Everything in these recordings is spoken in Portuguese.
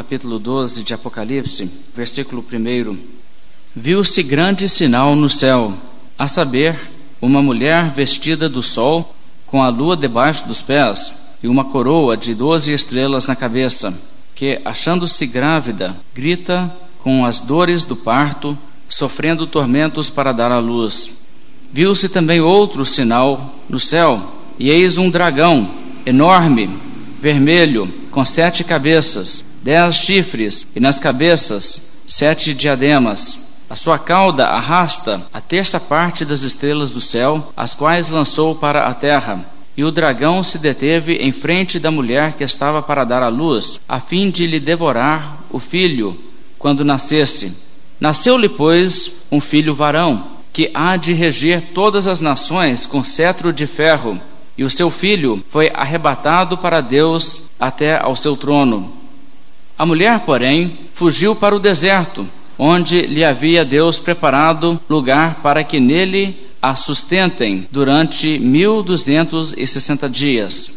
capítulo 12 de Apocalipse, versículo 1. Viu-se grande sinal no céu, a saber, uma mulher vestida do sol, com a lua debaixo dos pés, e uma coroa de doze estrelas na cabeça, que, achando-se grávida, grita com as dores do parto, sofrendo tormentos para dar à luz. Viu-se também outro sinal no céu, e eis um dragão enorme, vermelho, com sete cabeças, dez chifres, e nas cabeças sete diademas. A sua cauda arrasta a terça parte das estrelas do céu, as quais lançou para a terra. E o dragão se deteve em frente da mulher que estava para dar à luz, a fim de lhe devorar o filho quando nascesse. Nasceu-lhe, pois, um filho varão, que há de reger todas as nações com cetro de ferro, e o seu filho foi arrebatado para Deus até ao seu trono. A mulher, porém, fugiu para o deserto, onde lhe havia Deus preparado lugar para que nele a sustentem durante mil duzentos e sessenta dias.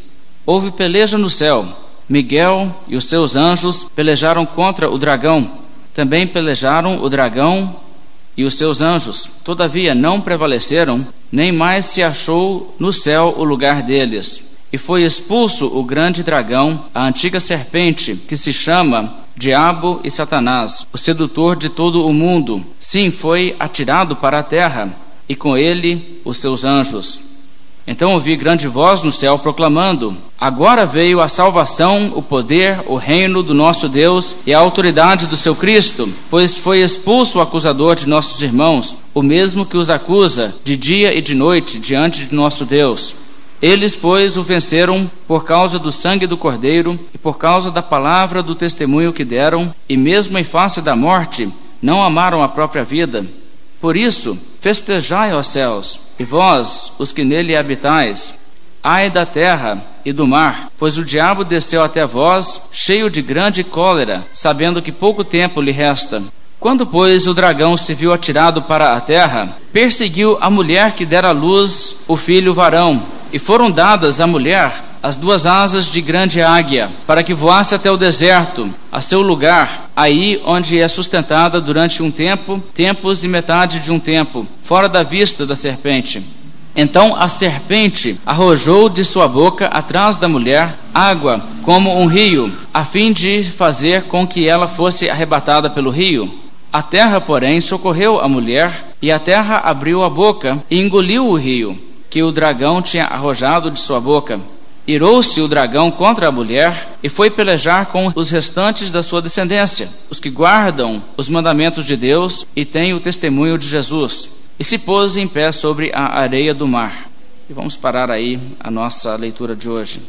Houve peleja no céu. Miguel e os seus anjos pelejaram contra o dragão também pelejaram o dragão e os seus anjos, todavia não prevaleceram, nem mais se achou no céu o lugar deles. E foi expulso o grande dragão, a antiga serpente, que se chama Diabo e Satanás, o sedutor de todo o mundo. Sim, foi atirado para a terra, e com ele os seus anjos. Então ouvi grande voz no céu proclamando: Agora veio a salvação, o poder, o reino do nosso Deus e a autoridade do seu Cristo, pois foi expulso o acusador de nossos irmãos, o mesmo que os acusa de dia e de noite diante de nosso Deus. Eles, pois, o venceram por causa do sangue do Cordeiro e por causa da palavra do testemunho que deram, e mesmo em face da morte, não amaram a própria vida. Por isso, festejai, ó céus, e vós, os que nele habitais, ai da terra e do mar, pois o diabo desceu até vós, cheio de grande cólera, sabendo que pouco tempo lhe resta. Quando, pois, o dragão se viu atirado para a terra, perseguiu a mulher que dera à luz o filho varão, e foram dadas à mulher as duas asas de grande águia, para que voasse até o deserto, a seu lugar, aí onde é sustentada durante um tempo, tempos e metade de um tempo, fora da vista da serpente. Então a serpente arrojou de sua boca atrás da mulher água como um rio, a fim de fazer com que ela fosse arrebatada pelo rio. A terra, porém, socorreu a mulher, e a terra abriu a boca e engoliu o rio, que o dragão tinha arrojado de sua boca. Irou-se o dragão contra a mulher e foi pelejar com os restantes da sua descendência, os que guardam os mandamentos de Deus e têm o testemunho de Jesus. E se pôs em pé sobre a areia do mar. E vamos parar aí a nossa leitura de hoje.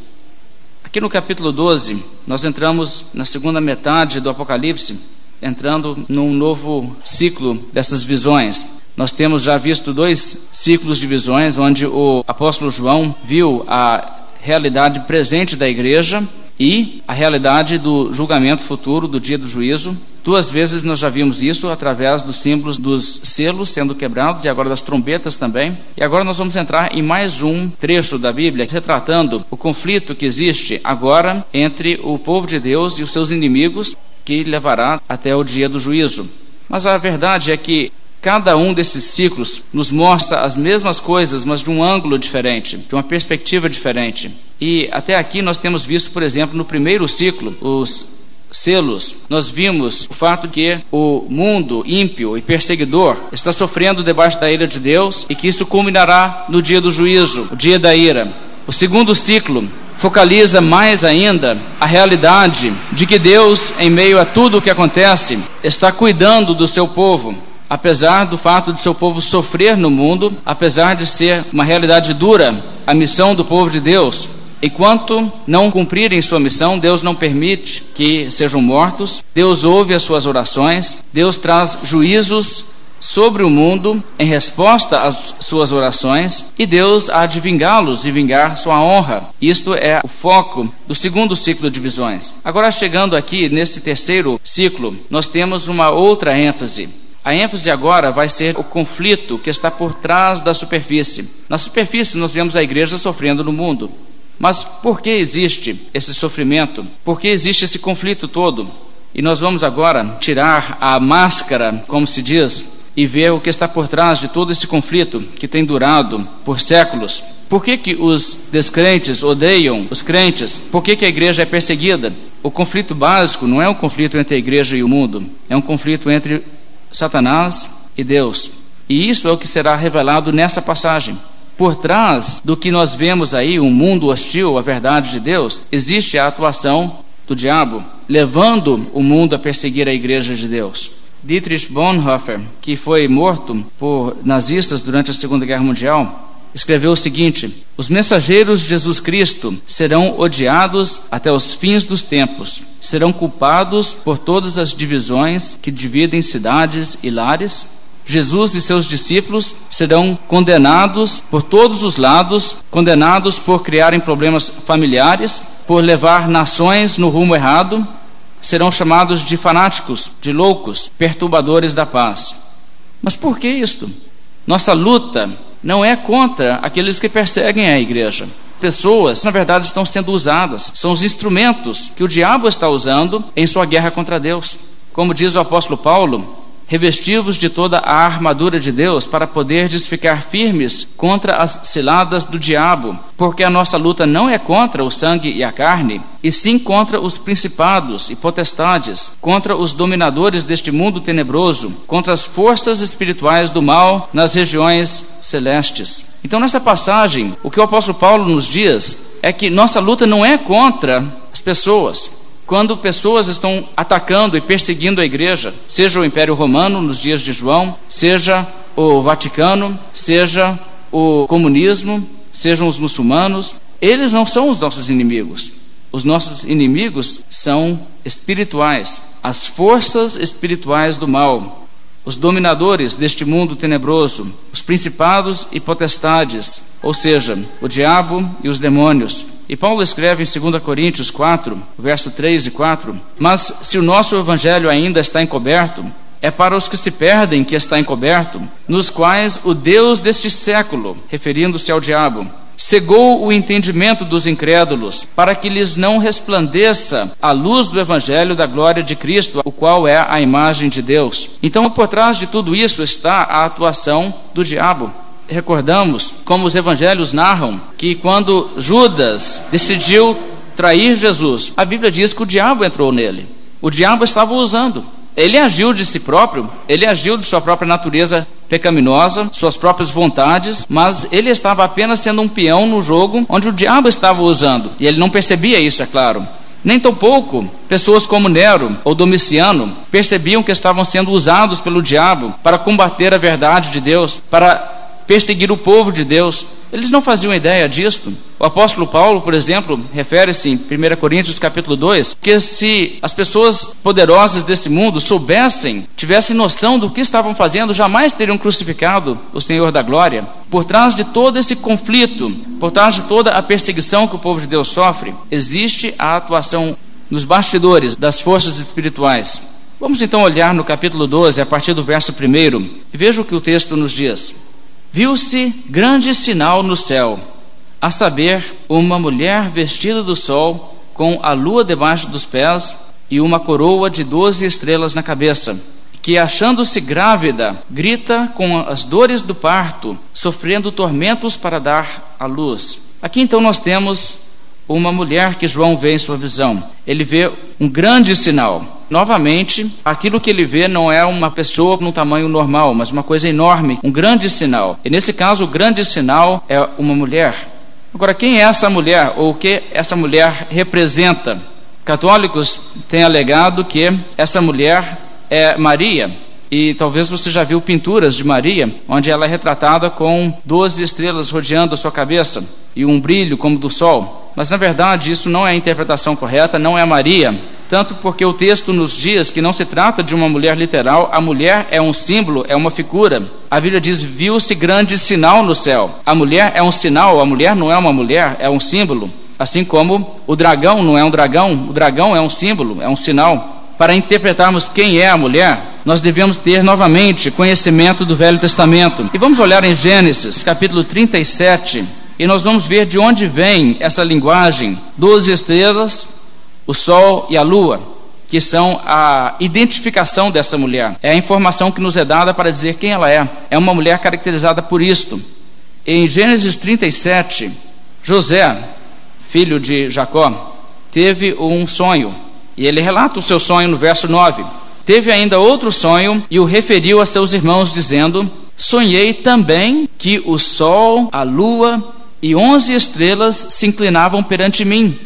Aqui no capítulo 12, nós entramos na segunda metade do Apocalipse, entrando num novo ciclo dessas visões. Nós temos já visto dois ciclos de visões, onde o apóstolo João viu a realidade presente da igreja e a realidade do julgamento futuro, do dia do juízo. Duas vezes nós já vimos isso através dos símbolos dos selos sendo quebrados e agora das trombetas também. E agora nós vamos entrar em mais um trecho da Bíblia retratando o conflito que existe agora entre o povo de Deus e os seus inimigos, que levará até o dia do juízo. Mas a verdade é que Cada um desses ciclos nos mostra as mesmas coisas, mas de um ângulo diferente, de uma perspectiva diferente. E até aqui nós temos visto, por exemplo, no primeiro ciclo, os selos, nós vimos o fato que o mundo ímpio e perseguidor está sofrendo debaixo da ira de Deus e que isso culminará no dia do juízo, o dia da ira. O segundo ciclo focaliza mais ainda a realidade de que Deus, em meio a tudo o que acontece, está cuidando do seu povo apesar do fato de seu povo sofrer no mundo, apesar de ser uma realidade dura a missão do povo de Deus, enquanto não cumprirem sua missão, Deus não permite que sejam mortos, Deus ouve as suas orações, Deus traz juízos sobre o mundo em resposta às suas orações e Deus há de vingá-los e vingar sua honra. Isto é o foco do segundo ciclo de visões. Agora, chegando aqui nesse terceiro ciclo, nós temos uma outra ênfase. A ênfase agora vai ser o conflito que está por trás da superfície. Na superfície, nós vemos a igreja sofrendo no mundo. Mas por que existe esse sofrimento? Por que existe esse conflito todo? E nós vamos agora tirar a máscara, como se diz, e ver o que está por trás de todo esse conflito que tem durado por séculos. Por que, que os descrentes odeiam os crentes? Por que, que a igreja é perseguida? O conflito básico não é um conflito entre a igreja e o mundo, é um conflito entre Satanás e Deus. E isso é o que será revelado nessa passagem. Por trás do que nós vemos aí, um mundo hostil à verdade de Deus, existe a atuação do diabo, levando o mundo a perseguir a igreja de Deus. Dietrich Bonhoeffer, que foi morto por nazistas durante a Segunda Guerra Mundial, escreveu o seguinte: Os mensageiros de Jesus Cristo serão odiados até os fins dos tempos, serão culpados por todas as divisões que dividem cidades e lares. Jesus e seus discípulos serão condenados por todos os lados, condenados por criarem problemas familiares, por levar nações no rumo errado, serão chamados de fanáticos, de loucos, perturbadores da paz. Mas por que isto? Nossa luta não é contra aqueles que perseguem a igreja. Pessoas, na verdade, estão sendo usadas, são os instrumentos que o diabo está usando em sua guerra contra Deus. Como diz o apóstolo Paulo, revestivos de toda a armadura de Deus para poderdes ficar firmes contra as ciladas do diabo, porque a nossa luta não é contra o sangue e a carne, e sim contra os principados e potestades, contra os dominadores deste mundo tenebroso, contra as forças espirituais do mal nas regiões celestes. Então, nessa passagem, o que o apóstolo Paulo nos diz é que nossa luta não é contra as pessoas, quando pessoas estão atacando e perseguindo a igreja, seja o Império Romano nos dias de João, seja o Vaticano, seja o comunismo, sejam os muçulmanos, eles não são os nossos inimigos. Os nossos inimigos são espirituais, as forças espirituais do mal, os dominadores deste mundo tenebroso, os principados e potestades, ou seja, o diabo e os demônios. E Paulo escreve em 2 Coríntios 4, verso 3 e 4: Mas se o nosso evangelho ainda está encoberto, é para os que se perdem que está encoberto, nos quais o Deus deste século, referindo-se ao diabo, cegou o entendimento dos incrédulos, para que lhes não resplandeça a luz do evangelho da glória de Cristo, o qual é a imagem de Deus. Então, por trás de tudo isso está a atuação do diabo. Recordamos como os evangelhos narram que quando Judas decidiu trair Jesus, a Bíblia diz que o diabo entrou nele. O diabo estava usando. Ele agiu de si próprio, ele agiu de sua própria natureza pecaminosa, suas próprias vontades, mas ele estava apenas sendo um peão no jogo onde o diabo estava usando. E ele não percebia isso, é claro. Nem tampouco pessoas como Nero ou Domiciano percebiam que estavam sendo usados pelo diabo para combater a verdade de Deus, para perseguir o povo de Deus. Eles não faziam ideia disto. O apóstolo Paulo, por exemplo, refere-se em 1 Coríntios capítulo 2, que se as pessoas poderosas deste mundo soubessem, tivessem noção do que estavam fazendo, jamais teriam crucificado o Senhor da glória. Por trás de todo esse conflito, por trás de toda a perseguição que o povo de Deus sofre, existe a atuação nos bastidores das forças espirituais. Vamos então olhar no capítulo 12, a partir do verso 1, e veja o que o texto nos diz. Viu-se grande sinal no céu, a saber, uma mulher vestida do sol, com a lua debaixo dos pés e uma coroa de doze estrelas na cabeça, que, achando-se grávida, grita com as dores do parto, sofrendo tormentos para dar à luz. Aqui então nós temos uma mulher que João vê em sua visão. Ele vê um grande sinal. Novamente, aquilo que ele vê não é uma pessoa num tamanho normal, mas uma coisa enorme, um grande sinal. E nesse caso, o grande sinal é uma mulher. Agora, quem é essa mulher ou o que essa mulher representa? Católicos têm alegado que essa mulher é Maria, e talvez você já viu pinturas de Maria, onde ela é retratada com 12 estrelas rodeando a sua cabeça e um brilho como do sol. Mas na verdade isso não é a interpretação correta, não é Maria. Tanto porque o texto nos diz que não se trata de uma mulher literal, a mulher é um símbolo, é uma figura. A Bíblia diz: viu-se grande sinal no céu. A mulher é um sinal, a mulher não é uma mulher, é um símbolo. Assim como o dragão não é um dragão, o dragão é um símbolo, é um sinal para interpretarmos quem é a mulher, nós devemos ter novamente conhecimento do Velho Testamento. E vamos olhar em Gênesis, capítulo 37, e nós vamos ver de onde vem essa linguagem: doze estrelas, o sol e a lua. que são a identificação dessa mulher. É a informação que nos é dada para dizer quem ela é. É uma mulher caracterizada por isto. Em Gênesis 37, José, filho de Jacó, teve um sonho. E ele relata o seu sonho no verso 9. Teve ainda outro sonho e o referiu a seus irmãos, dizendo: Sonhei também que o sol, a lua e onze estrelas se inclinavam perante mim.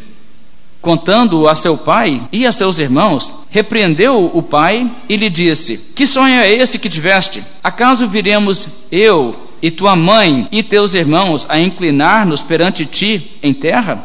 Contando-o a seu pai e a seus irmãos, repreendeu o pai e lhe disse: Que sonho é esse que tiveste? Acaso viremos eu e tua mãe e teus irmãos a inclinar-nos perante ti em terra?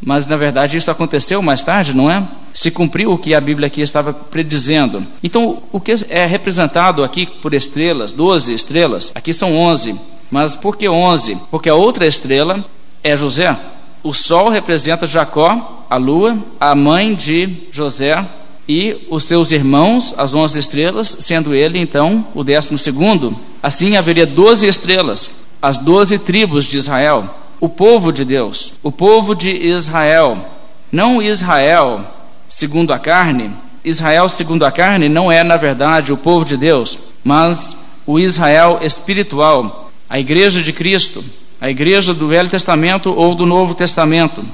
Mas na verdade isso aconteceu mais tarde, não é? Se cumpriu o que a Bíblia aqui estava predizendo. Então, o que é representado aqui por estrelas, 12 estrelas, aqui são 11. Mas por que 11? Porque a outra estrela é José. O sol representa Jacó, a lua, a mãe de José e os seus irmãos, as 11 estrelas, sendo ele então o décimo segundo. Assim haveria 12 estrelas, as 12 tribos de Israel o povo de Deus, o povo de Israel, não Israel segundo a carne. Israel segundo a carne não é, na verdade, o povo de Deus, mas o Israel espiritual, a igreja de Cristo, a igreja do Velho Testamento ou do Novo Testamento.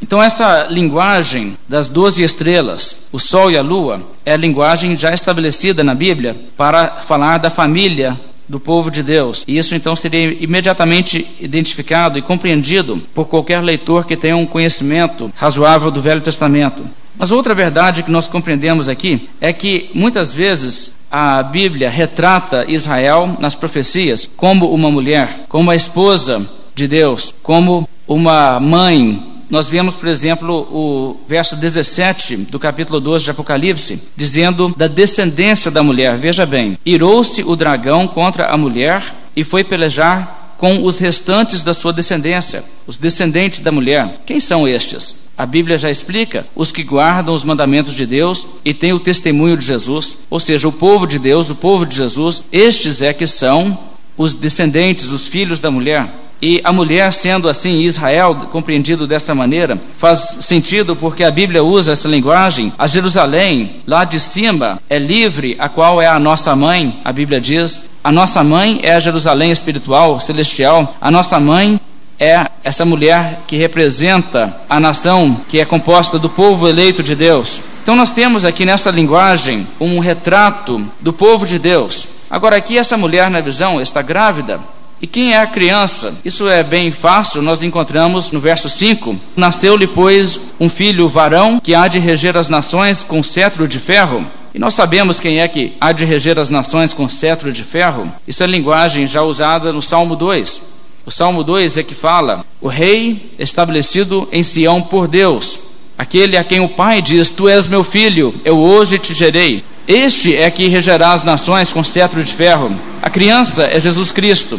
Então, essa linguagem das doze estrelas, o Sol e a Lua, é a linguagem já estabelecida na Bíblia para falar da família do povo de Deus. E isso então seria imediatamente identificado e compreendido por qualquer leitor que tenha um conhecimento razoável do Velho Testamento. Mas outra verdade que nós compreendemos aqui é que muitas vezes a Bíblia retrata Israel nas profecias como uma mulher, como a esposa de Deus, como uma mãe nós vemos, por exemplo, o verso 17 do capítulo 12 de Apocalipse, dizendo da descendência da mulher. Veja bem: irou-se o dragão contra a mulher e foi pelejar com os restantes da sua descendência, os descendentes da mulher. Quem são estes? A Bíblia já explica: os que guardam os mandamentos de Deus e têm o testemunho de Jesus, ou seja, o povo de Deus, o povo de Jesus, estes é que são os descendentes, os filhos da mulher. E a mulher, sendo assim Israel, compreendido desta maneira, faz sentido porque a Bíblia usa essa linguagem. A Jerusalém, lá de cima, é livre, a qual é a nossa mãe, a Bíblia diz. A nossa mãe é a Jerusalém espiritual, celestial. A nossa mãe é essa mulher que representa a nação que é composta do povo eleito de Deus. Então nós temos aqui nessa linguagem um retrato do povo de Deus. Agora aqui essa mulher na visão está grávida e quem é a criança? Isso é bem fácil, nós encontramos no verso 5. Nasceu-lhe, pois, um filho varão que há de reger as nações com cetro de ferro. E nós sabemos quem é que há de reger as nações com cetro de ferro. Isso é linguagem já usada no Salmo 2. O Salmo 2 é que fala: O rei estabelecido em Sião por Deus, aquele a quem o Pai diz: Tu és meu filho, eu hoje te gerei. Este é que regerá as nações com cetro de ferro. A criança é Jesus Cristo.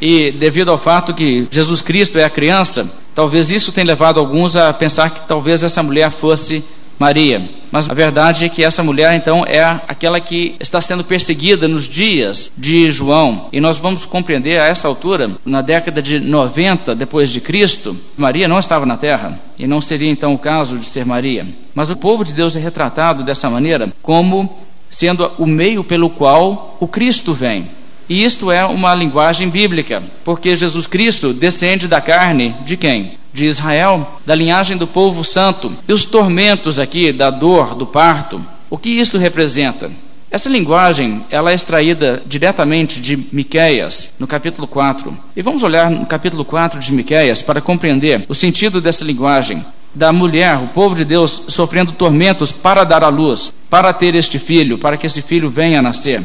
E devido ao fato que Jesus Cristo é a criança, talvez isso tenha levado alguns a pensar que talvez essa mulher fosse Maria. Mas a verdade é que essa mulher então é aquela que está sendo perseguida nos dias de João. E nós vamos compreender a essa altura, na década de 90 depois de Cristo, Maria não estava na terra e não seria então o caso de ser Maria. Mas o povo de Deus é retratado dessa maneira como sendo o meio pelo qual o Cristo vem. E isto é uma linguagem bíblica, porque Jesus Cristo descende da carne de quem? De Israel, da linhagem do povo santo. E os tormentos aqui da dor, do parto, o que isso representa? Essa linguagem, ela é extraída diretamente de Miqueias, no capítulo 4. E vamos olhar no capítulo 4 de Miqueias para compreender o sentido dessa linguagem da mulher, o povo de Deus sofrendo tormentos para dar à luz, para ter este filho, para que esse filho venha a nascer.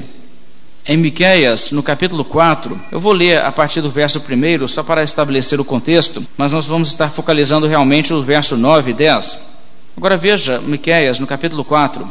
Em Miqueias, no capítulo 4, eu vou ler a partir do verso 1 só para estabelecer o contexto, mas nós vamos estar focalizando realmente o verso 9 e 10. Agora veja Miqueias, no capítulo 4.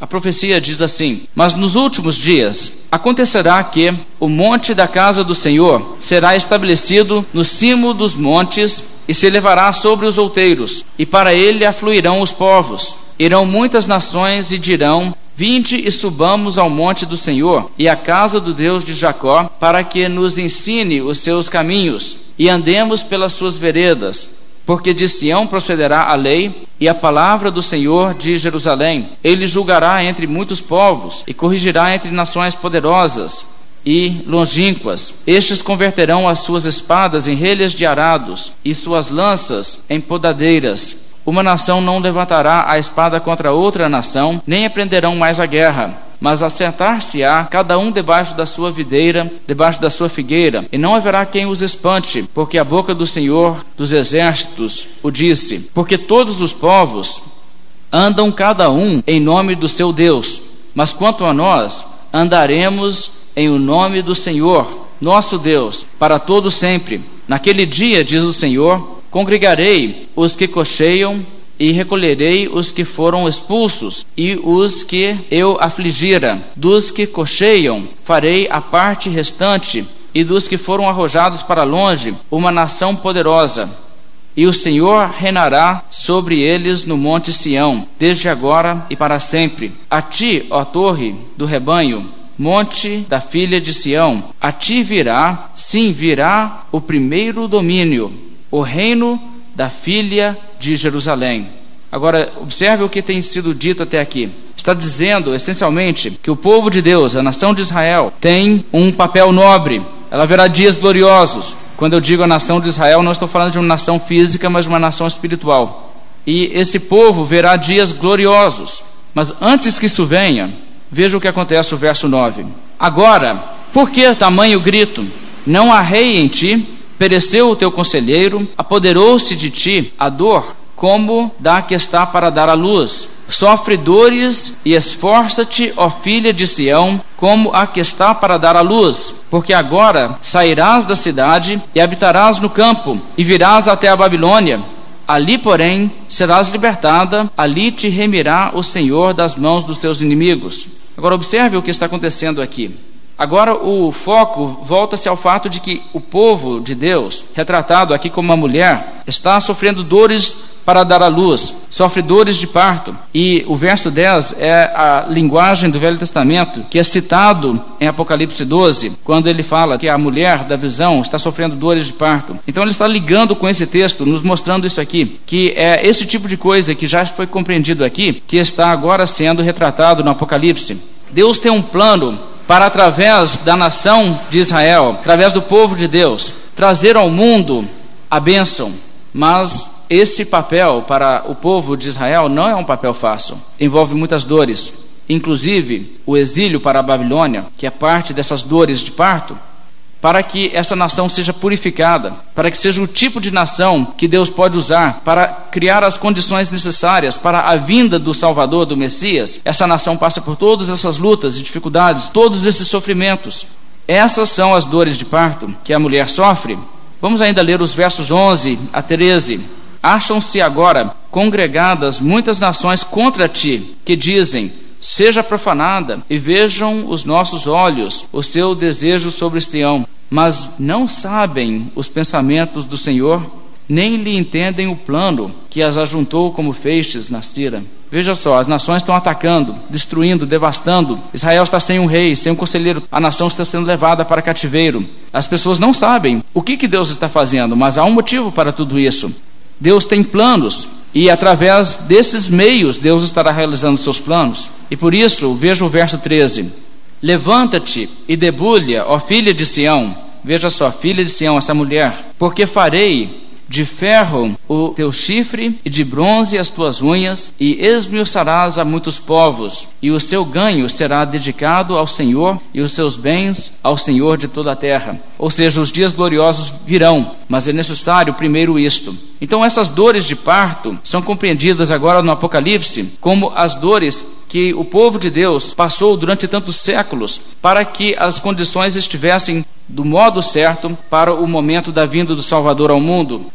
A profecia diz assim: Mas nos últimos dias acontecerá que o monte da casa do Senhor será estabelecido no cimo dos montes e se elevará sobre os outeiros, e para ele afluirão os povos. Irão muitas nações e dirão: Vinde e subamos ao monte do Senhor e à casa do Deus de Jacó, para que nos ensine os seus caminhos e andemos pelas suas veredas. Porque de Sião procederá a lei e a palavra do Senhor de Jerusalém. Ele julgará entre muitos povos e corrigirá entre nações poderosas e longínquas. Estes converterão as suas espadas em relhas de arados e suas lanças em podadeiras. Uma nação não levantará a espada contra outra nação, nem aprenderão mais a guerra mas assentar-se-á cada um debaixo da sua videira, debaixo da sua figueira, e não haverá quem os espante, porque a boca do Senhor dos exércitos o disse. Porque todos os povos andam cada um em nome do seu Deus, mas quanto a nós, andaremos em o nome do Senhor, nosso Deus, para todo sempre. Naquele dia, diz o Senhor, congregarei os que cocheiam e recolherei os que foram expulsos e os que eu afligira. Dos que cocheiam, farei a parte restante, e dos que foram arrojados para longe, uma nação poderosa. E o Senhor reinará sobre eles no monte Sião, desde agora e para sempre. A ti, ó torre do rebanho, monte da filha de Sião, a ti virá, sim, virá o primeiro domínio, o reino da filha de Jerusalém. Agora, observe o que tem sido dito até aqui. Está dizendo, essencialmente, que o povo de Deus, a nação de Israel, tem um papel nobre. Ela verá dias gloriosos. Quando eu digo a nação de Israel, não estou falando de uma nação física, mas de uma nação espiritual. E esse povo verá dias gloriosos. Mas antes que isso venha, veja o que acontece no verso 9. Agora, por que tamanho grito? Não há rei em ti, Pereceu o teu conselheiro, apoderou-se de ti a dor, como da que está para dar à luz. Sofre dores e esforça-te, ó filha de Sião, como a que está para dar à luz, porque agora sairás da cidade e habitarás no campo, e virás até a Babilônia. Ali, porém, serás libertada, ali te remirá o Senhor das mãos dos teus inimigos. Agora, observe o que está acontecendo aqui. Agora o foco volta-se ao fato de que o povo de Deus, retratado aqui como uma mulher, está sofrendo dores para dar à luz, sofre dores de parto. E o verso 10 é a linguagem do Velho Testamento que é citado em Apocalipse 12, quando ele fala que a mulher da visão está sofrendo dores de parto. Então ele está ligando com esse texto, nos mostrando isso aqui, que é esse tipo de coisa que já foi compreendido aqui, que está agora sendo retratado no Apocalipse. Deus tem um plano para, através da nação de Israel, através do povo de Deus, trazer ao mundo a bênção. Mas esse papel para o povo de Israel não é um papel fácil, envolve muitas dores. Inclusive, o exílio para a Babilônia, que é parte dessas dores de parto, para que essa nação seja purificada, para que seja o tipo de nação que Deus pode usar para criar as condições necessárias para a vinda do Salvador, do Messias. Essa nação passa por todas essas lutas e dificuldades, todos esses sofrimentos. Essas são as dores de parto que a mulher sofre. Vamos ainda ler os versos 11 a 13. Acham-se agora congregadas muitas nações contra ti, que dizem: seja profanada, e vejam os nossos olhos o seu desejo sobre Sião mas não sabem os pensamentos do Senhor, nem lhe entendem o plano que as ajuntou como feixes na Cira. Veja só, as nações estão atacando, destruindo, devastando. Israel está sem um rei, sem um conselheiro. A nação está sendo levada para cativeiro. As pessoas não sabem o que, que Deus está fazendo, mas há um motivo para tudo isso. Deus tem planos e através desses meios Deus estará realizando seus planos. E por isso, veja o verso 13. Levanta-te e debulha, ó filha de Sião. Veja só, filha de Sião, essa mulher. Porque farei de ferro o teu chifre e de bronze as tuas unhas, e esmiuçarás a muitos povos, e o seu ganho será dedicado ao Senhor, e os seus bens ao Senhor de toda a terra. Ou seja, os dias gloriosos virão, mas é necessário primeiro isto. Então, essas dores de parto são compreendidas agora no Apocalipse como as dores que o povo de Deus passou durante tantos séculos para que as condições estivessem do modo certo para o momento da vinda do Salvador ao mundo.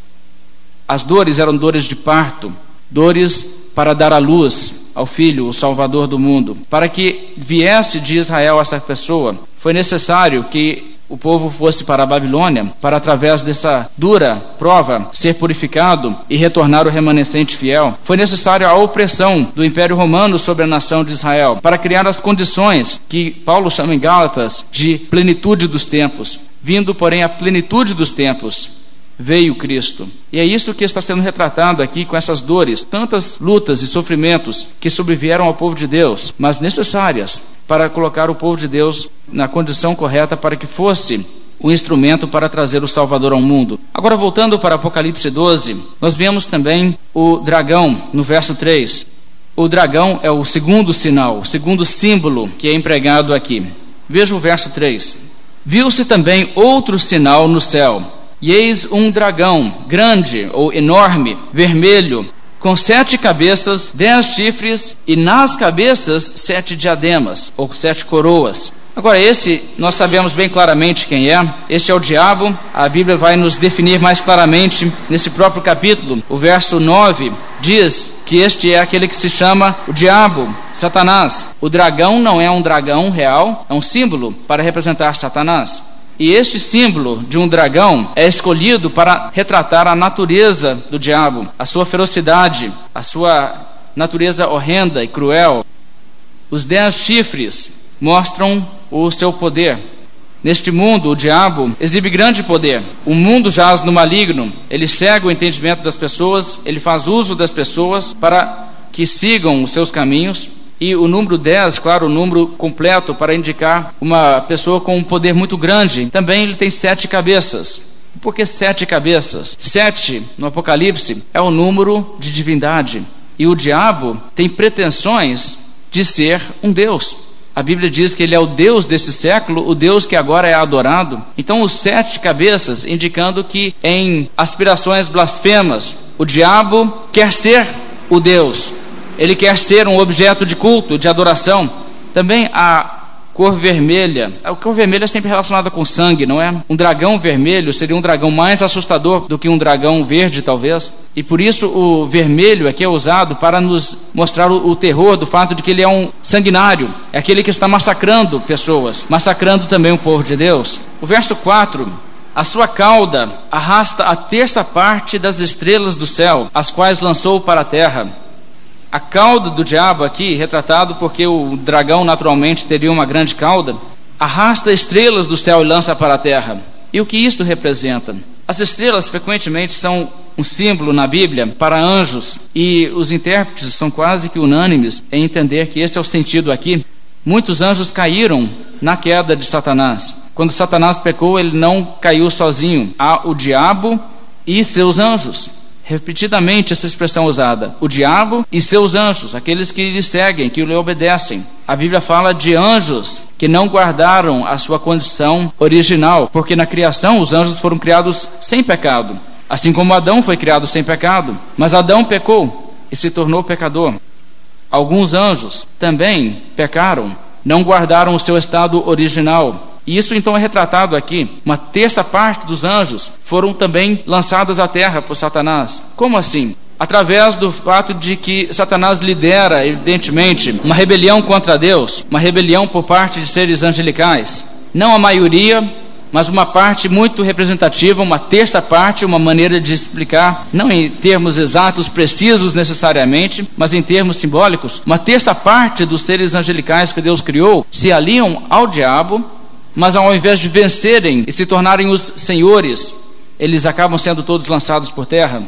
As dores eram dores de parto, dores para dar à luz ao Filho, o Salvador do mundo. Para que viesse de Israel essa pessoa, foi necessário que o povo fosse para a Babilônia, para através dessa dura prova ser purificado e retornar o remanescente fiel. Foi necessária a opressão do Império Romano sobre a nação de Israel, para criar as condições que Paulo chama em Gálatas de plenitude dos tempos. Vindo, porém, a plenitude dos tempos, veio Cristo. E é isso que está sendo retratado aqui com essas dores, tantas lutas e sofrimentos que sobrevieram ao povo de Deus, mas necessárias para colocar o povo de Deus na condição correta para que fosse um instrumento para trazer o Salvador ao mundo. Agora, voltando para Apocalipse 12, nós vemos também o dragão no verso 3. O dragão é o segundo sinal, o segundo símbolo que é empregado aqui. Veja o verso 3. Viu-se também outro sinal no céu e eis um dragão, grande ou enorme, vermelho, com sete cabeças, dez chifres, e nas cabeças sete diademas, ou sete coroas. Agora, esse nós sabemos bem claramente quem é. Este é o diabo. A Bíblia vai nos definir mais claramente nesse próprio capítulo. O verso 9 diz que este é aquele que se chama o diabo, Satanás. O dragão não é um dragão real, é um símbolo para representar Satanás. E este símbolo de um dragão é escolhido para retratar a natureza do diabo, a sua ferocidade, a sua natureza horrenda e cruel. Os dez chifres mostram o seu poder. Neste mundo, o diabo exibe grande poder. O mundo jaz no maligno. Ele cega o entendimento das pessoas, ele faz uso das pessoas para que sigam os seus caminhos. E o número 10, claro, o número completo para indicar uma pessoa com um poder muito grande. Também ele tem sete cabeças. Por que sete cabeças? Sete, no Apocalipse, é o número de divindade. E o diabo tem pretensões de ser um Deus. A Bíblia diz que ele é o Deus desse século, o Deus que agora é adorado. Então, os sete cabeças, indicando que em aspirações blasfemas, o diabo quer ser o Deus, ele quer ser um objeto de culto, de adoração. Também a cor vermelha. A cor vermelha é sempre relacionada com sangue, não é? Um dragão vermelho seria um dragão mais assustador do que um dragão verde, talvez. E por isso o vermelho aqui é usado para nos mostrar o, o terror do fato de que ele é um sanguinário. É aquele que está massacrando pessoas, massacrando também o povo de Deus. O verso 4 a sua cauda arrasta a terça parte das estrelas do céu, as quais lançou para a terra a cauda do diabo aqui, retratado porque o dragão naturalmente teria uma grande cauda, arrasta estrelas do céu e lança para a terra. E o que isto representa? As estrelas frequentemente são um símbolo na Bíblia para anjos, e os intérpretes são quase que unânimes em entender que esse é o sentido aqui. Muitos anjos caíram na queda de Satanás. Quando Satanás pecou, ele não caiu sozinho. Há o diabo e seus anjos repetidamente essa expressão usada: o diabo e seus anjos, aqueles que lhe seguem, que lhe obedecem. A Bíblia fala de anjos que não guardaram a sua condição original, porque na criação os anjos foram criados sem pecado, assim como Adão foi criado sem pecado. Mas Adão pecou e se tornou pecador. Alguns anjos também pecaram, não guardaram o seu estado original, e isso então é retratado aqui. Uma terça parte dos anjos foram também lançados à terra por Satanás. Como assim? Através do fato de que Satanás lidera, evidentemente, uma rebelião contra Deus, uma rebelião por parte de seres angelicais. Não a maioria, mas uma parte muito representativa, uma terça parte, uma maneira de explicar, não em termos exatos, precisos necessariamente, mas em termos simbólicos, uma terça parte dos seres angelicais que Deus criou se aliam ao diabo mas ao invés de vencerem e se tornarem os senhores, eles acabam sendo todos lançados por terra.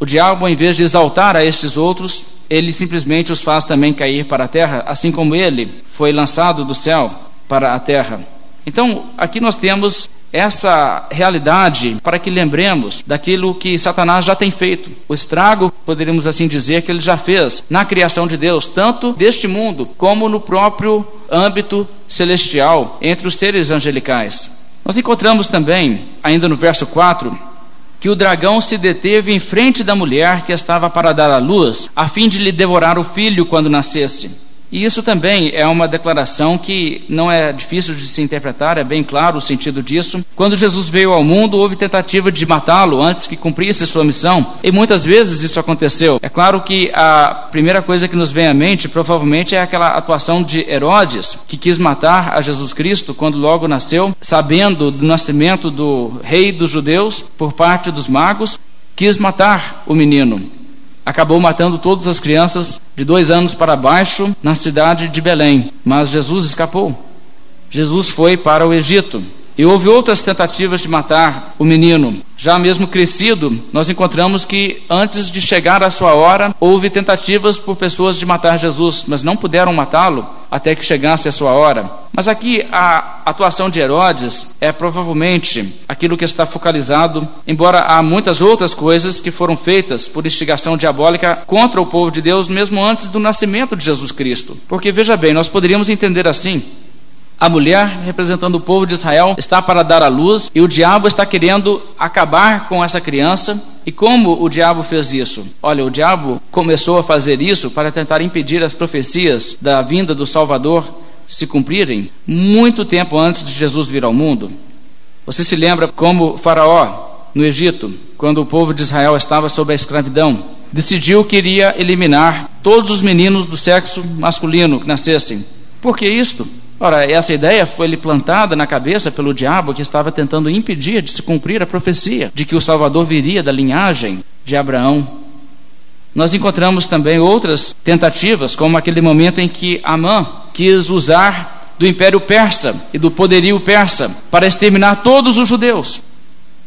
O diabo, ao invés de exaltar a estes outros, ele simplesmente os faz também cair para a terra, assim como ele foi lançado do céu para a terra. Então, aqui nós temos essa realidade para que lembremos daquilo que Satanás já tem feito, o estrago, poderíamos assim dizer, que ele já fez na criação de Deus, tanto deste mundo como no próprio âmbito celestial, entre os seres angelicais. Nós encontramos também, ainda no verso 4, que o dragão se deteve em frente da mulher que estava para dar à luz, a fim de lhe devorar o filho quando nascesse. E isso também é uma declaração que não é difícil de se interpretar, é bem claro o sentido disso. Quando Jesus veio ao mundo, houve tentativa de matá-lo antes que cumprisse sua missão, e muitas vezes isso aconteceu. É claro que a primeira coisa que nos vem à mente, provavelmente, é aquela atuação de Herodes, que quis matar a Jesus Cristo quando logo nasceu, sabendo do nascimento do rei dos judeus por parte dos magos, quis matar o menino acabou matando todas as crianças de dois anos para baixo na cidade de Belém. Mas Jesus escapou. Jesus foi para o Egito. E houve outras tentativas de matar o menino. Já mesmo crescido, nós encontramos que antes de chegar a sua hora, houve tentativas por pessoas de matar Jesus, mas não puderam matá-lo até que chegasse a sua hora. Mas aqui a atuação de Herodes é provavelmente aquilo que está focalizado, embora há muitas outras coisas que foram feitas por instigação diabólica contra o povo de Deus mesmo antes do nascimento de Jesus Cristo. Porque veja bem, nós poderíamos entender assim: a mulher, representando o povo de Israel, está para dar à luz e o diabo está querendo acabar com essa criança. E como o diabo fez isso? Olha, o diabo começou a fazer isso para tentar impedir as profecias da vinda do Salvador se cumprirem muito tempo antes de Jesus vir ao mundo. Você se lembra como Faraó, no Egito, quando o povo de Israel estava sob a escravidão, decidiu que iria eliminar todos os meninos do sexo masculino que nascessem. Por que isto? Ora, essa ideia foi lhe plantada na cabeça pelo diabo que estava tentando impedir de se cumprir a profecia de que o Salvador viria da linhagem de Abraão. Nós encontramos também outras tentativas, como aquele momento em que Amã quis usar do Império Persa e do poderio persa para exterminar todos os judeus.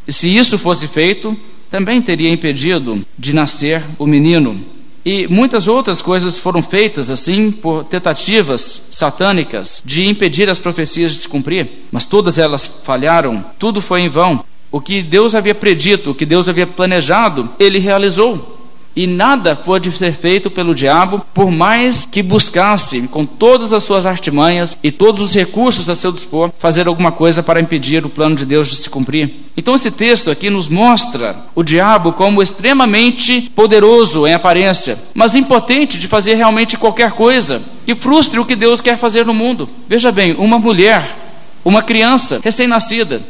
E se isso fosse feito, também teria impedido de nascer o menino. E muitas outras coisas foram feitas assim por tentativas satânicas de impedir as profecias de se cumprir, mas todas elas falharam, tudo foi em vão. O que Deus havia predito, o que Deus havia planejado, ele realizou e nada pode ser feito pelo diabo, por mais que buscasse, com todas as suas artimanhas e todos os recursos a seu dispor, fazer alguma coisa para impedir o plano de Deus de se cumprir. Então, esse texto aqui nos mostra o diabo como extremamente poderoso em aparência, mas impotente de fazer realmente qualquer coisa que frustre o que Deus quer fazer no mundo. Veja bem, uma mulher, uma criança recém-nascida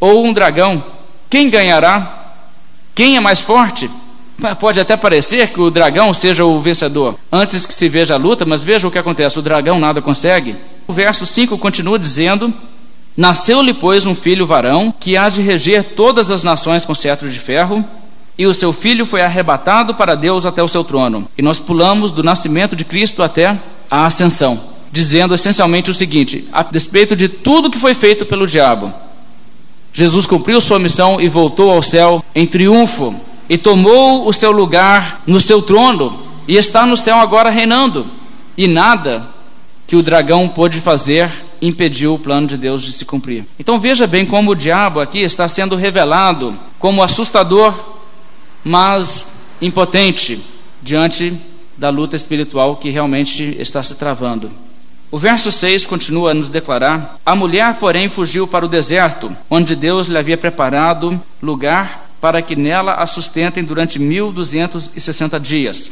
ou um dragão, quem ganhará? Quem é mais forte? Pode até parecer que o dragão seja o vencedor antes que se veja a luta, mas veja o que acontece: o dragão nada consegue. O verso 5 continua dizendo: Nasceu-lhe, pois, um filho varão, que há de reger todas as nações com cetro de ferro, e o seu filho foi arrebatado para Deus até o seu trono. E nós pulamos do nascimento de Cristo até a ascensão, dizendo essencialmente o seguinte: a despeito de tudo que foi feito pelo diabo, Jesus cumpriu sua missão e voltou ao céu em triunfo e tomou o seu lugar no seu trono e está no céu agora reinando. E nada que o dragão pôde fazer impediu o plano de Deus de se cumprir. Então veja bem como o diabo aqui está sendo revelado como assustador, mas impotente diante da luta espiritual que realmente está se travando. O verso 6 continua a nos declarar: A mulher, porém, fugiu para o deserto, onde Deus lhe havia preparado lugar para que nela a sustentem durante 1260 dias.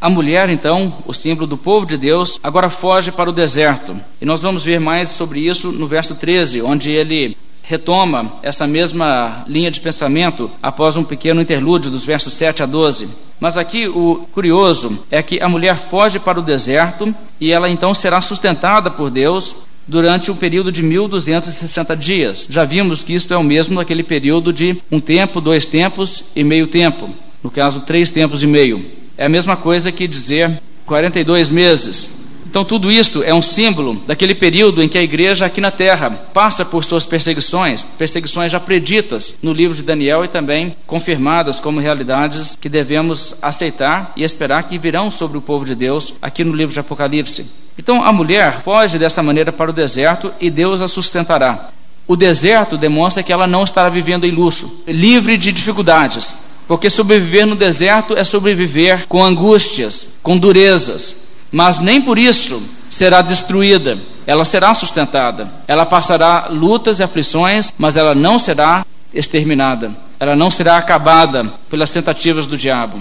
A mulher, então, o símbolo do povo de Deus, agora foge para o deserto. E nós vamos ver mais sobre isso no verso 13, onde ele retoma essa mesma linha de pensamento após um pequeno interlúdio dos versos 7 a 12. Mas aqui o curioso é que a mulher foge para o deserto e ela então será sustentada por Deus durante um período de 1260 dias. Já vimos que isto é o mesmo naquele período de um tempo, dois tempos e meio tempo. No caso, três tempos e meio. É a mesma coisa que dizer 42 meses. Então, tudo isto é um símbolo daquele período em que a igreja aqui na terra passa por suas perseguições, perseguições já preditas no livro de Daniel e também confirmadas como realidades que devemos aceitar e esperar que virão sobre o povo de Deus aqui no livro de Apocalipse. Então, a mulher foge dessa maneira para o deserto e Deus a sustentará. O deserto demonstra que ela não estará vivendo em luxo, livre de dificuldades, porque sobreviver no deserto é sobreviver com angústias, com durezas, mas nem por isso será destruída, ela será sustentada. Ela passará lutas e aflições, mas ela não será exterminada, ela não será acabada pelas tentativas do diabo.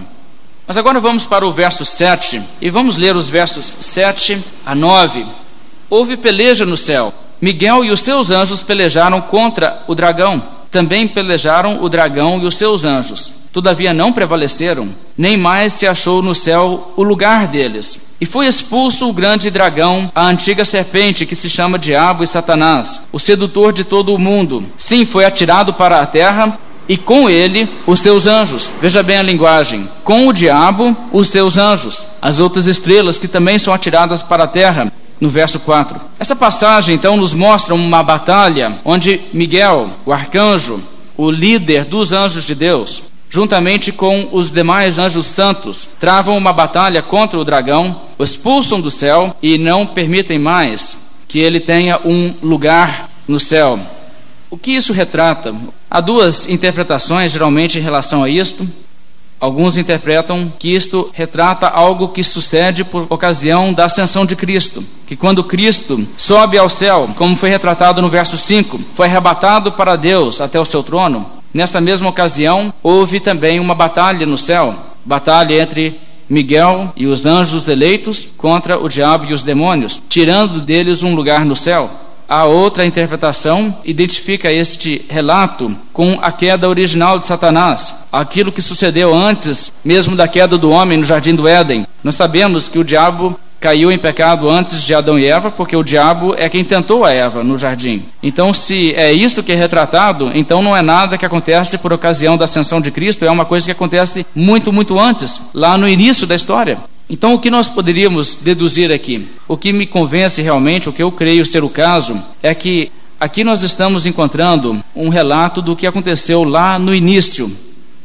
Mas agora vamos para o verso 7 e vamos ler os versos 7 a 9. Houve peleja no céu. Miguel e os seus anjos pelejaram contra o dragão. Também pelejaram o dragão e os seus anjos. Todavia não prevaleceram, nem mais se achou no céu o lugar deles. E foi expulso o grande dragão, a antiga serpente que se chama Diabo e Satanás, o sedutor de todo o mundo. Sim, foi atirado para a terra e com ele os seus anjos. Veja bem a linguagem: com o diabo, os seus anjos, as outras estrelas que também são atiradas para a terra. no verso 4. Essa passagem então nos mostra uma batalha onde Miguel, o arcanjo, o líder dos anjos de Deus, juntamente com os demais anjos santos, travam uma batalha contra o dragão, o expulsam do céu e não permitem mais que ele tenha um lugar no céu. O que isso retrata? Há duas interpretações geralmente em relação a isto. Alguns interpretam que isto retrata algo que sucede por ocasião da ascensão de Cristo, que quando Cristo sobe ao céu, como foi retratado no verso 5, foi arrebatado para Deus até o seu trono. Nessa mesma ocasião, houve também uma batalha no céu, batalha entre Miguel e os anjos eleitos contra o diabo e os demônios, tirando deles um lugar no céu. A outra interpretação identifica este relato com a queda original de Satanás, aquilo que sucedeu antes mesmo da queda do homem no jardim do Éden. Nós sabemos que o diabo caiu em pecado antes de Adão e Eva, porque o diabo é quem tentou a Eva no jardim. Então, se é isso que é retratado, então não é nada que acontece por ocasião da ascensão de Cristo, é uma coisa que acontece muito, muito antes, lá no início da história. Então, o que nós poderíamos deduzir aqui? O que me convence realmente, o que eu creio ser o caso, é que aqui nós estamos encontrando um relato do que aconteceu lá no início,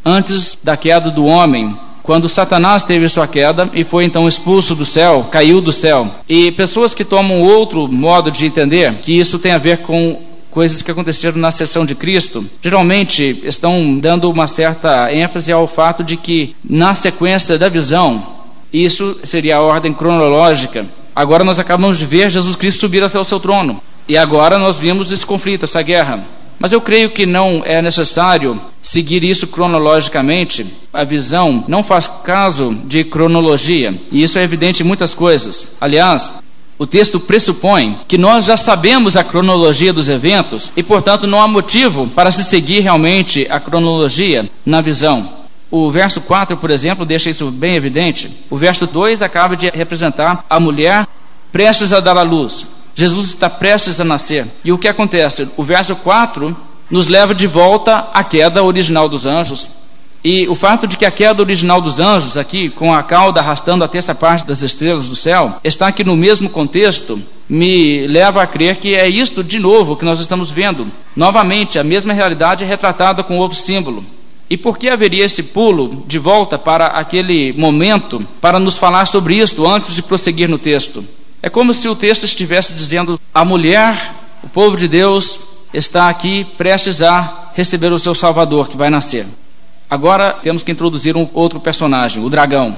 antes da queda do homem, quando Satanás teve sua queda e foi então expulso do céu, caiu do céu. E pessoas que tomam outro modo de entender que isso tem a ver com coisas que aconteceram na sessão de Cristo, geralmente estão dando uma certa ênfase ao fato de que na sequência da visão isso seria a ordem cronológica. Agora nós acabamos de ver Jesus Cristo subir até o seu trono. E agora nós vimos esse conflito, essa guerra. Mas eu creio que não é necessário seguir isso cronologicamente. A visão não faz caso de cronologia, e isso é evidente em muitas coisas. Aliás, o texto pressupõe que nós já sabemos a cronologia dos eventos e, portanto, não há motivo para se seguir realmente a cronologia na visão. O verso 4, por exemplo, deixa isso bem evidente. O verso 2 acaba de representar a mulher prestes a dar à luz. Jesus está prestes a nascer. E o que acontece? O verso 4 nos leva de volta à queda original dos anjos. E o fato de que a queda original dos anjos, aqui com a cauda arrastando a terça parte das estrelas do céu, está aqui no mesmo contexto, me leva a crer que é isto de novo que nós estamos vendo. Novamente, a mesma realidade retratada com outro símbolo. E por que haveria esse pulo de volta para aquele momento para nos falar sobre isto antes de prosseguir no texto? É como se o texto estivesse dizendo: a mulher, o povo de Deus, está aqui prestes a receber o seu Salvador que vai nascer. Agora temos que introduzir um outro personagem, o dragão.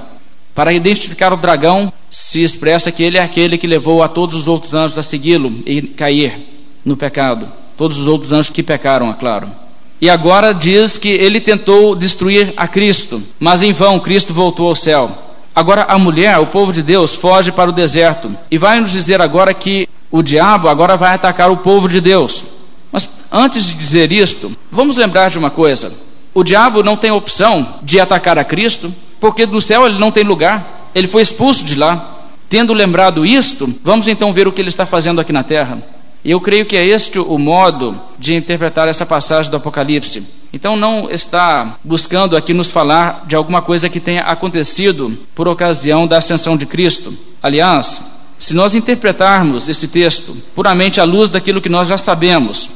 Para identificar o dragão, se expressa que ele é aquele que levou a todos os outros anjos a segui-lo e cair no pecado. Todos os outros anjos que pecaram, é claro. E agora diz que ele tentou destruir a Cristo, mas em vão Cristo voltou ao céu. Agora a mulher, o povo de Deus, foge para o deserto e vai nos dizer agora que o diabo agora vai atacar o povo de Deus. Mas antes de dizer isto, vamos lembrar de uma coisa: o diabo não tem opção de atacar a Cristo, porque no céu ele não tem lugar, ele foi expulso de lá. Tendo lembrado isto, vamos então ver o que ele está fazendo aqui na terra. E eu creio que é este o modo de interpretar essa passagem do Apocalipse. Então não está buscando aqui nos falar de alguma coisa que tenha acontecido por ocasião da ascensão de Cristo. Aliás, se nós interpretarmos esse texto puramente à luz daquilo que nós já sabemos,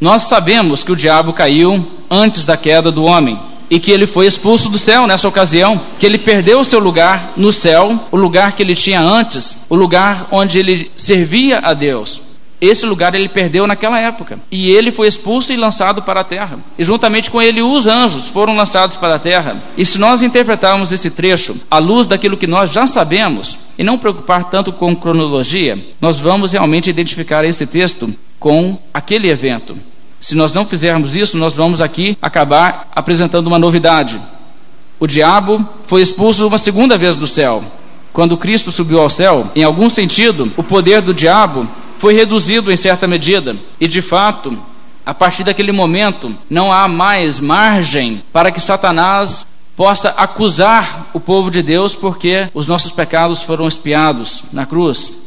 nós sabemos que o diabo caiu antes da queda do homem e que ele foi expulso do céu nessa ocasião, que ele perdeu o seu lugar no céu, o lugar que ele tinha antes, o lugar onde ele servia a Deus. Esse lugar ele perdeu naquela época. E ele foi expulso e lançado para a terra. E juntamente com ele, os anjos foram lançados para a terra. E se nós interpretarmos esse trecho à luz daquilo que nós já sabemos, e não preocupar tanto com cronologia, nós vamos realmente identificar esse texto com aquele evento. Se nós não fizermos isso, nós vamos aqui acabar apresentando uma novidade. O diabo foi expulso uma segunda vez do céu. Quando Cristo subiu ao céu, em algum sentido, o poder do diabo foi reduzido em certa medida. E de fato, a partir daquele momento, não há mais margem para que Satanás possa acusar o povo de Deus porque os nossos pecados foram expiados na cruz.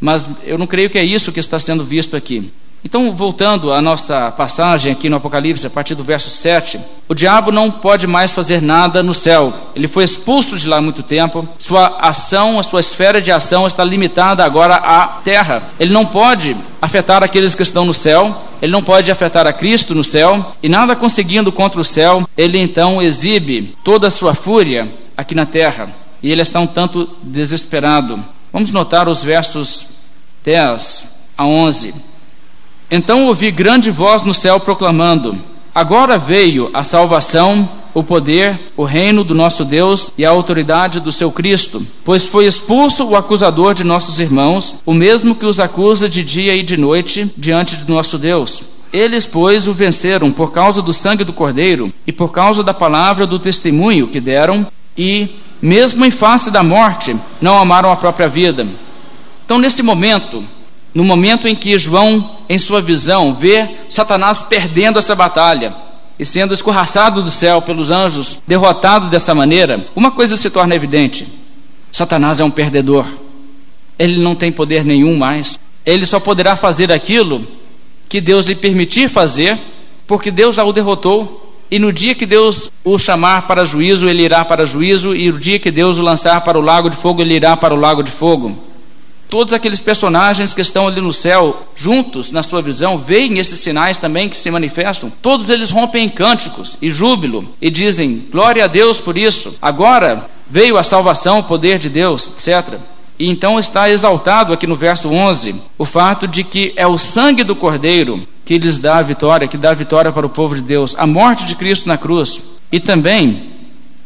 Mas eu não creio que é isso que está sendo visto aqui. Então, voltando à nossa passagem aqui no Apocalipse, a partir do verso 7, o diabo não pode mais fazer nada no céu. Ele foi expulso de lá há muito tempo. Sua ação, a sua esfera de ação está limitada agora à terra. Ele não pode afetar aqueles que estão no céu, ele não pode afetar a Cristo no céu, e nada conseguindo contra o céu, ele então exibe toda a sua fúria aqui na terra. E ele está um tanto desesperado. Vamos notar os versos 10 a 11. Então ouvi grande voz no céu proclamando: Agora veio a salvação, o poder, o reino do nosso Deus e a autoridade do seu Cristo, pois foi expulso o acusador de nossos irmãos, o mesmo que os acusa de dia e de noite diante de nosso Deus. Eles, pois, o venceram por causa do sangue do Cordeiro e por causa da palavra do testemunho que deram, e, mesmo em face da morte, não amaram a própria vida. Então, nesse momento, no momento em que João, em sua visão, vê Satanás perdendo essa batalha e sendo escorraçado do céu pelos anjos, derrotado dessa maneira, uma coisa se torna evidente: Satanás é um perdedor. Ele não tem poder nenhum mais. Ele só poderá fazer aquilo que Deus lhe permitir fazer, porque Deus já o derrotou. E no dia que Deus o chamar para juízo, ele irá para juízo, e no dia que Deus o lançar para o lago de fogo, ele irá para o lago de fogo. Todos aqueles personagens que estão ali no céu, juntos na sua visão, veem esses sinais também que se manifestam. Todos eles rompem em cânticos e júbilo e dizem: Glória a Deus por isso. Agora veio a salvação, o poder de Deus, etc. E então está exaltado aqui no verso 11 o fato de que é o sangue do Cordeiro que lhes dá a vitória, que dá a vitória para o povo de Deus, a morte de Cristo na cruz e também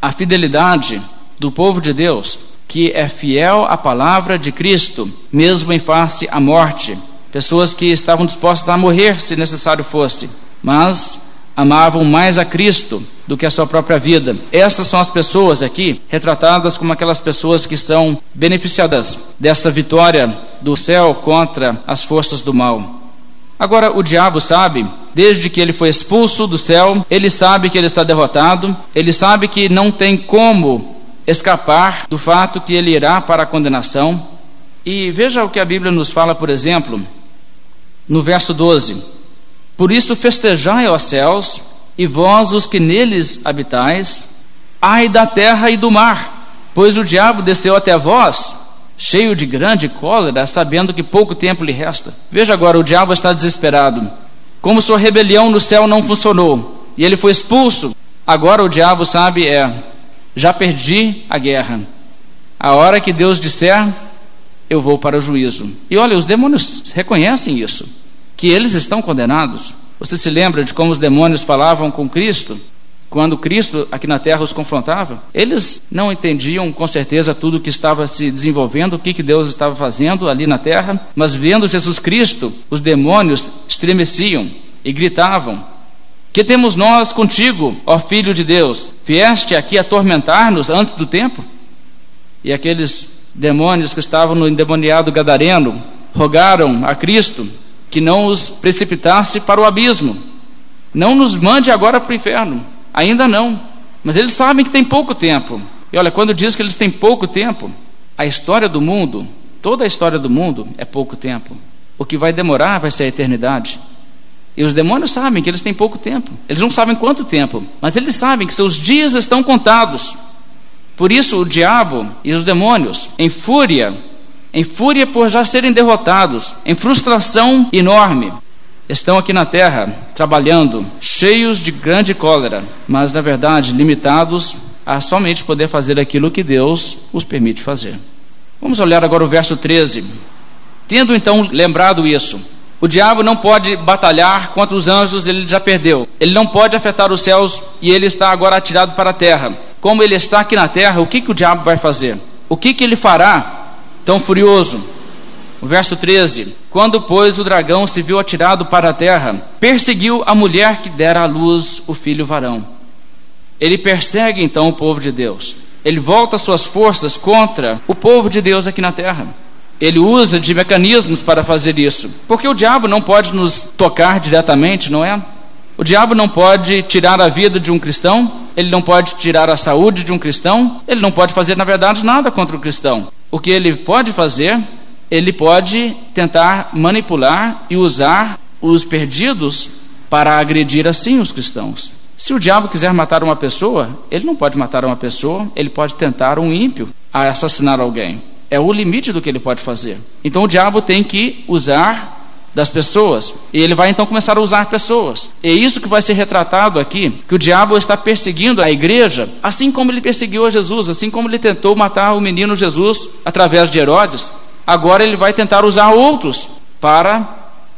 a fidelidade do povo de Deus que é fiel à palavra de Cristo, mesmo em face à morte. Pessoas que estavam dispostas a morrer se necessário fosse, mas amavam mais a Cristo do que a sua própria vida. Essas são as pessoas aqui retratadas como aquelas pessoas que são beneficiadas dessa vitória do céu contra as forças do mal. Agora, o diabo sabe, desde que ele foi expulso do céu, ele sabe que ele está derrotado, ele sabe que não tem como escapar do fato que ele irá para a condenação. E veja o que a Bíblia nos fala, por exemplo, no verso 12: Por isso festejai, ó céus, e vós os que neles habitais, ai da terra e do mar, pois o diabo desceu até vós, cheio de grande cólera, sabendo que pouco tempo lhe resta. Veja agora, o diabo está desesperado. Como sua rebelião no céu não funcionou e ele foi expulso, agora o diabo sabe é já perdi a guerra. A hora que Deus disser, eu vou para o juízo. E olha, os demônios reconhecem isso, que eles estão condenados. Você se lembra de como os demônios falavam com Cristo? Quando Cristo aqui na terra os confrontava, eles não entendiam com certeza tudo o que estava se desenvolvendo, o que, que Deus estava fazendo ali na terra, mas vendo Jesus Cristo, os demônios estremeciam e gritavam: que temos nós contigo, ó Filho de Deus? Vieste aqui atormentar-nos antes do tempo? E aqueles demônios que estavam no endemoniado Gadareno rogaram a Cristo que não os precipitasse para o abismo. Não nos mande agora para o inferno. Ainda não. Mas eles sabem que tem pouco tempo. E olha, quando diz que eles têm pouco tempo, a história do mundo, toda a história do mundo é pouco tempo. O que vai demorar vai ser a eternidade. E os demônios sabem que eles têm pouco tempo. Eles não sabem quanto tempo, mas eles sabem que seus dias estão contados. Por isso o diabo e os demônios, em fúria, em fúria por já serem derrotados, em frustração enorme, estão aqui na terra trabalhando, cheios de grande cólera, mas na verdade limitados a somente poder fazer aquilo que Deus os permite fazer. Vamos olhar agora o verso 13. Tendo então lembrado isso, o diabo não pode batalhar contra os anjos, ele já perdeu. Ele não pode afetar os céus e ele está agora atirado para a terra. Como ele está aqui na terra, o que, que o diabo vai fazer? O que, que ele fará tão furioso? O verso 13: Quando, pois, o dragão se viu atirado para a terra, perseguiu a mulher que dera à luz o filho varão. Ele persegue então o povo de Deus. Ele volta suas forças contra o povo de Deus aqui na terra ele usa de mecanismos para fazer isso. Porque o diabo não pode nos tocar diretamente, não é? O diabo não pode tirar a vida de um cristão, ele não pode tirar a saúde de um cristão, ele não pode fazer, na verdade, nada contra o cristão. O que ele pode fazer, ele pode tentar manipular e usar os perdidos para agredir assim os cristãos. Se o diabo quiser matar uma pessoa, ele não pode matar uma pessoa, ele pode tentar um ímpio a assassinar alguém. É o limite do que ele pode fazer. Então o diabo tem que usar das pessoas. E ele vai então começar a usar pessoas. É isso que vai ser retratado aqui, que o diabo está perseguindo a igreja, assim como ele perseguiu a Jesus, assim como ele tentou matar o menino Jesus através de Herodes. Agora ele vai tentar usar outros para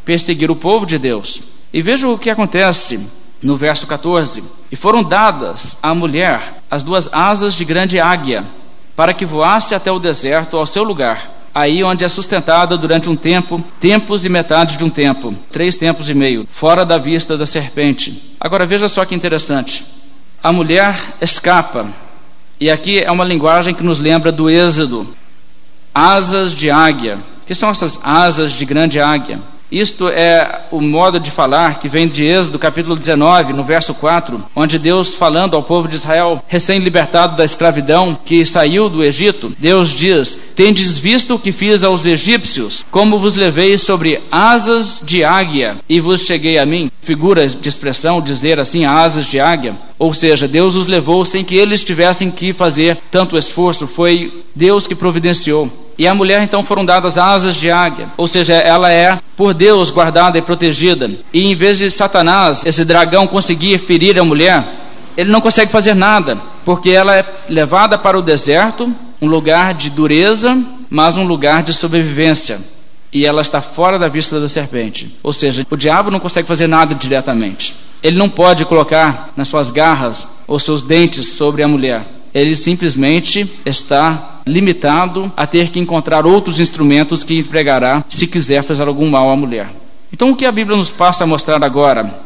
perseguir o povo de Deus. E veja o que acontece no verso 14: E foram dadas à mulher as duas asas de grande águia, para que voasse até o deserto ao seu lugar aí onde é sustentada durante um tempo, tempos e metade de um tempo, três tempos e meio, fora da vista da serpente. Agora veja só que interessante. A mulher escapa, e aqui é uma linguagem que nos lembra do Êxodo. Asas de águia. O que são essas asas de grande águia? Isto é o modo de falar que vem de Êxodo, capítulo 19, no verso 4, onde Deus, falando ao povo de Israel, recém-libertado da escravidão, que saiu do Egito, Deus diz: Tendes visto o que fiz aos egípcios, como vos levei sobre asas de águia e vos cheguei a mim? Figura de expressão dizer assim, asas de águia. Ou seja, Deus os levou sem que eles tivessem que fazer tanto esforço, foi Deus que providenciou. E a mulher então foram dadas asas de águia, ou seja, ela é por Deus guardada e protegida. E em vez de Satanás, esse dragão, conseguir ferir a mulher, ele não consegue fazer nada, porque ela é levada para o deserto, um lugar de dureza, mas um lugar de sobrevivência. E ela está fora da vista da serpente. Ou seja, o diabo não consegue fazer nada diretamente. Ele não pode colocar nas suas garras ou seus dentes sobre a mulher. Ele simplesmente está limitado a ter que encontrar outros instrumentos que empregará se quiser fazer algum mal à mulher. Então, o que a Bíblia nos passa a mostrar agora?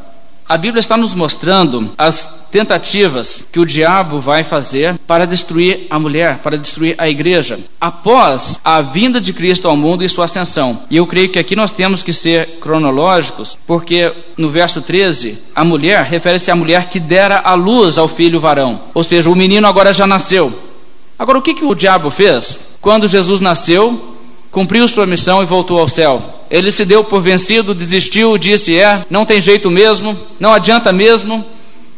A Bíblia está nos mostrando as tentativas que o diabo vai fazer para destruir a mulher, para destruir a igreja, após a vinda de Cristo ao mundo e sua ascensão. E eu creio que aqui nós temos que ser cronológicos, porque no verso 13, a mulher refere-se à mulher que dera a luz ao filho varão, ou seja, o menino agora já nasceu. Agora, o que, que o diabo fez? Quando Jesus nasceu, cumpriu sua missão e voltou ao céu. Ele se deu por vencido, desistiu, disse: É, não tem jeito mesmo, não adianta mesmo,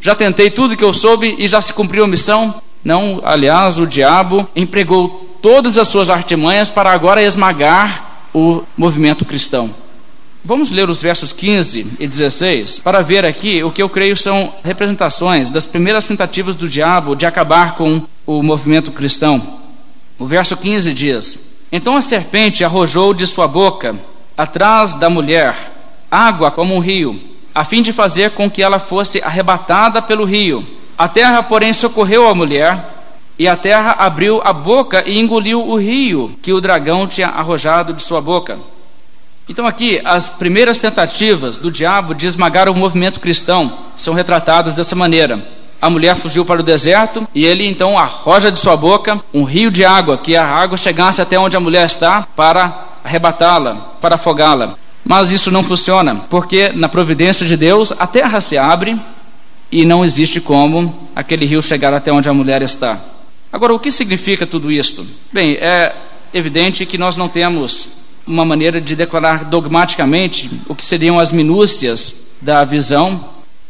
já tentei tudo que eu soube e já se cumpriu a missão. Não, aliás, o diabo empregou todas as suas artimanhas para agora esmagar o movimento cristão. Vamos ler os versos 15 e 16 para ver aqui o que eu creio são representações das primeiras tentativas do diabo de acabar com o movimento cristão. O verso 15 diz: Então a serpente arrojou de sua boca, atrás da mulher, água como um rio, a fim de fazer com que ela fosse arrebatada pelo rio. A terra, porém, socorreu a mulher, e a terra abriu a boca e engoliu o rio que o dragão tinha arrojado de sua boca. Então, aqui, as primeiras tentativas do diabo de esmagar o movimento cristão são retratadas dessa maneira. A mulher fugiu para o deserto e ele então arroja de sua boca um rio de água, que a água chegasse até onde a mulher está para arrebatá-la, para afogá-la. Mas isso não funciona, porque na providência de Deus a terra se abre e não existe como aquele rio chegar até onde a mulher está. Agora, o que significa tudo isto? Bem, é evidente que nós não temos uma maneira de declarar dogmaticamente o que seriam as minúcias da visão,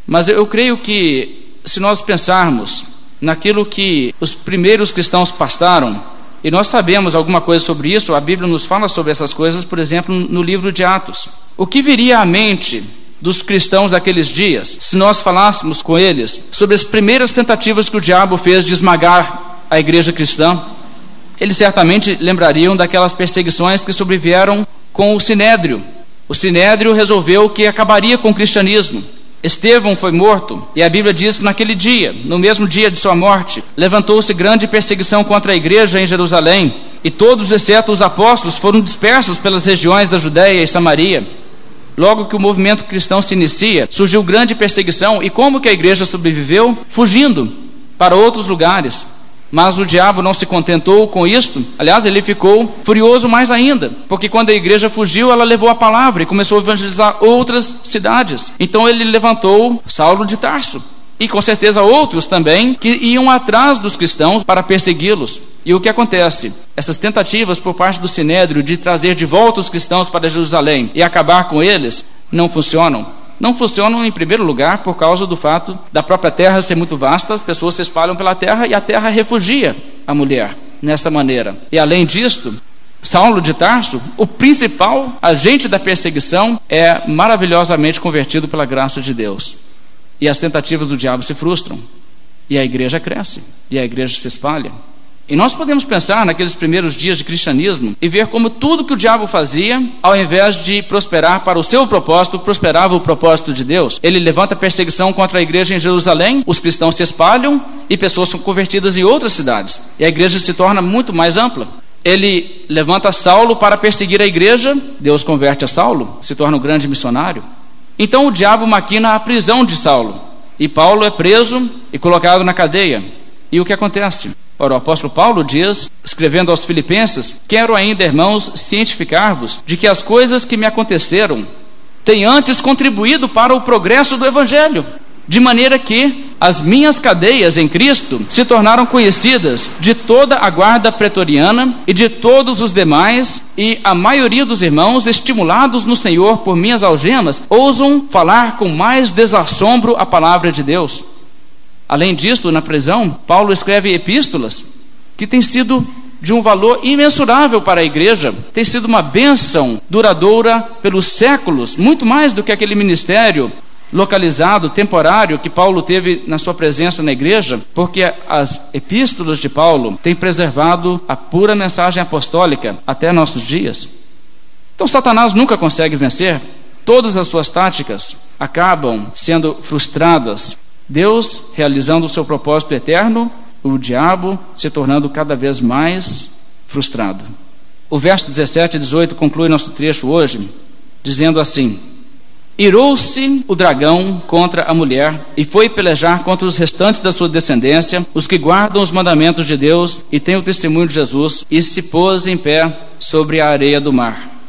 mas eu creio que se nós pensarmos naquilo que os primeiros cristãos passaram, e nós sabemos alguma coisa sobre isso, a Bíblia nos fala sobre essas coisas, por exemplo, no livro de Atos. O que viria à mente dos cristãos daqueles dias se nós falássemos com eles sobre as primeiras tentativas que o diabo fez de esmagar a igreja cristã? eles certamente lembrariam daquelas perseguições que sobrevieram com o Sinédrio. O Sinédrio resolveu que acabaria com o cristianismo. Estevão foi morto, e a Bíblia diz que naquele dia, no mesmo dia de sua morte, levantou-se grande perseguição contra a igreja em Jerusalém, e todos, exceto os apóstolos, foram dispersos pelas regiões da Judéia e Samaria. Logo que o movimento cristão se inicia, surgiu grande perseguição, e como que a igreja sobreviveu? Fugindo para outros lugares. Mas o diabo não se contentou com isto, aliás, ele ficou furioso mais ainda, porque quando a igreja fugiu, ela levou a palavra e começou a evangelizar outras cidades. Então ele levantou Saulo de Tarso, e com certeza outros também que iam atrás dos cristãos para persegui-los. E o que acontece? Essas tentativas por parte do Sinédrio de trazer de volta os cristãos para Jerusalém e acabar com eles não funcionam? Não funcionam, em primeiro lugar, por causa do fato da própria terra ser muito vasta, as pessoas se espalham pela terra e a terra refugia a mulher nesta maneira. E além disto, Saulo de Tarso, o principal agente da perseguição, é maravilhosamente convertido pela graça de Deus. E as tentativas do diabo se frustram. E a igreja cresce, e a igreja se espalha. E nós podemos pensar naqueles primeiros dias de cristianismo e ver como tudo que o diabo fazia, ao invés de prosperar para o seu propósito, prosperava o propósito de Deus. Ele levanta perseguição contra a igreja em Jerusalém, os cristãos se espalham e pessoas são convertidas em outras cidades. E a igreja se torna muito mais ampla. Ele levanta Saulo para perseguir a igreja, Deus converte a Saulo, se torna um grande missionário. Então o diabo maquina a prisão de Saulo. E Paulo é preso e colocado na cadeia. E o que acontece? Ora, o apóstolo Paulo diz, escrevendo aos Filipenses: Quero ainda, irmãos, cientificar-vos de que as coisas que me aconteceram têm antes contribuído para o progresso do Evangelho, de maneira que as minhas cadeias em Cristo se tornaram conhecidas de toda a guarda pretoriana e de todos os demais, e a maioria dos irmãos, estimulados no Senhor por minhas algemas, ousam falar com mais desassombro a palavra de Deus. Além disso, na prisão, Paulo escreve epístolas que têm sido de um valor imensurável para a igreja, tem sido uma bênção duradoura pelos séculos, muito mais do que aquele ministério localizado, temporário, que Paulo teve na sua presença na igreja, porque as epístolas de Paulo têm preservado a pura mensagem apostólica até nossos dias. Então, Satanás nunca consegue vencer, todas as suas táticas acabam sendo frustradas Deus realizando o seu propósito eterno, o diabo se tornando cada vez mais frustrado. O verso 17 e 18 conclui nosso trecho hoje, dizendo assim: Irou-se o dragão contra a mulher e foi pelejar contra os restantes da sua descendência, os que guardam os mandamentos de Deus e têm o testemunho de Jesus, e se pôs em pé sobre a areia do mar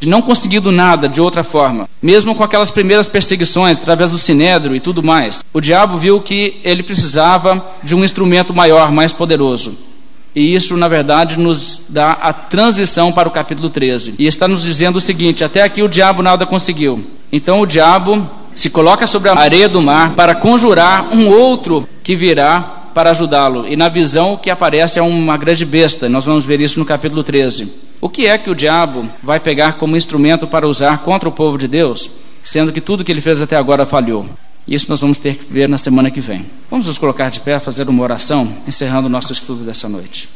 de não conseguindo nada de outra forma, mesmo com aquelas primeiras perseguições através do sinédrio e tudo mais, o diabo viu que ele precisava de um instrumento maior, mais poderoso. E isso, na verdade, nos dá a transição para o capítulo 13. E está nos dizendo o seguinte: até aqui o diabo nada conseguiu. Então o diabo se coloca sobre a areia do mar para conjurar um outro que virá para ajudá-lo. E na visão que aparece é uma grande besta. Nós vamos ver isso no capítulo 13. O que é que o diabo vai pegar como instrumento para usar contra o povo de Deus, sendo que tudo que ele fez até agora falhou? Isso nós vamos ter que ver na semana que vem. Vamos nos colocar de pé, fazer uma oração, encerrando o nosso estudo dessa noite.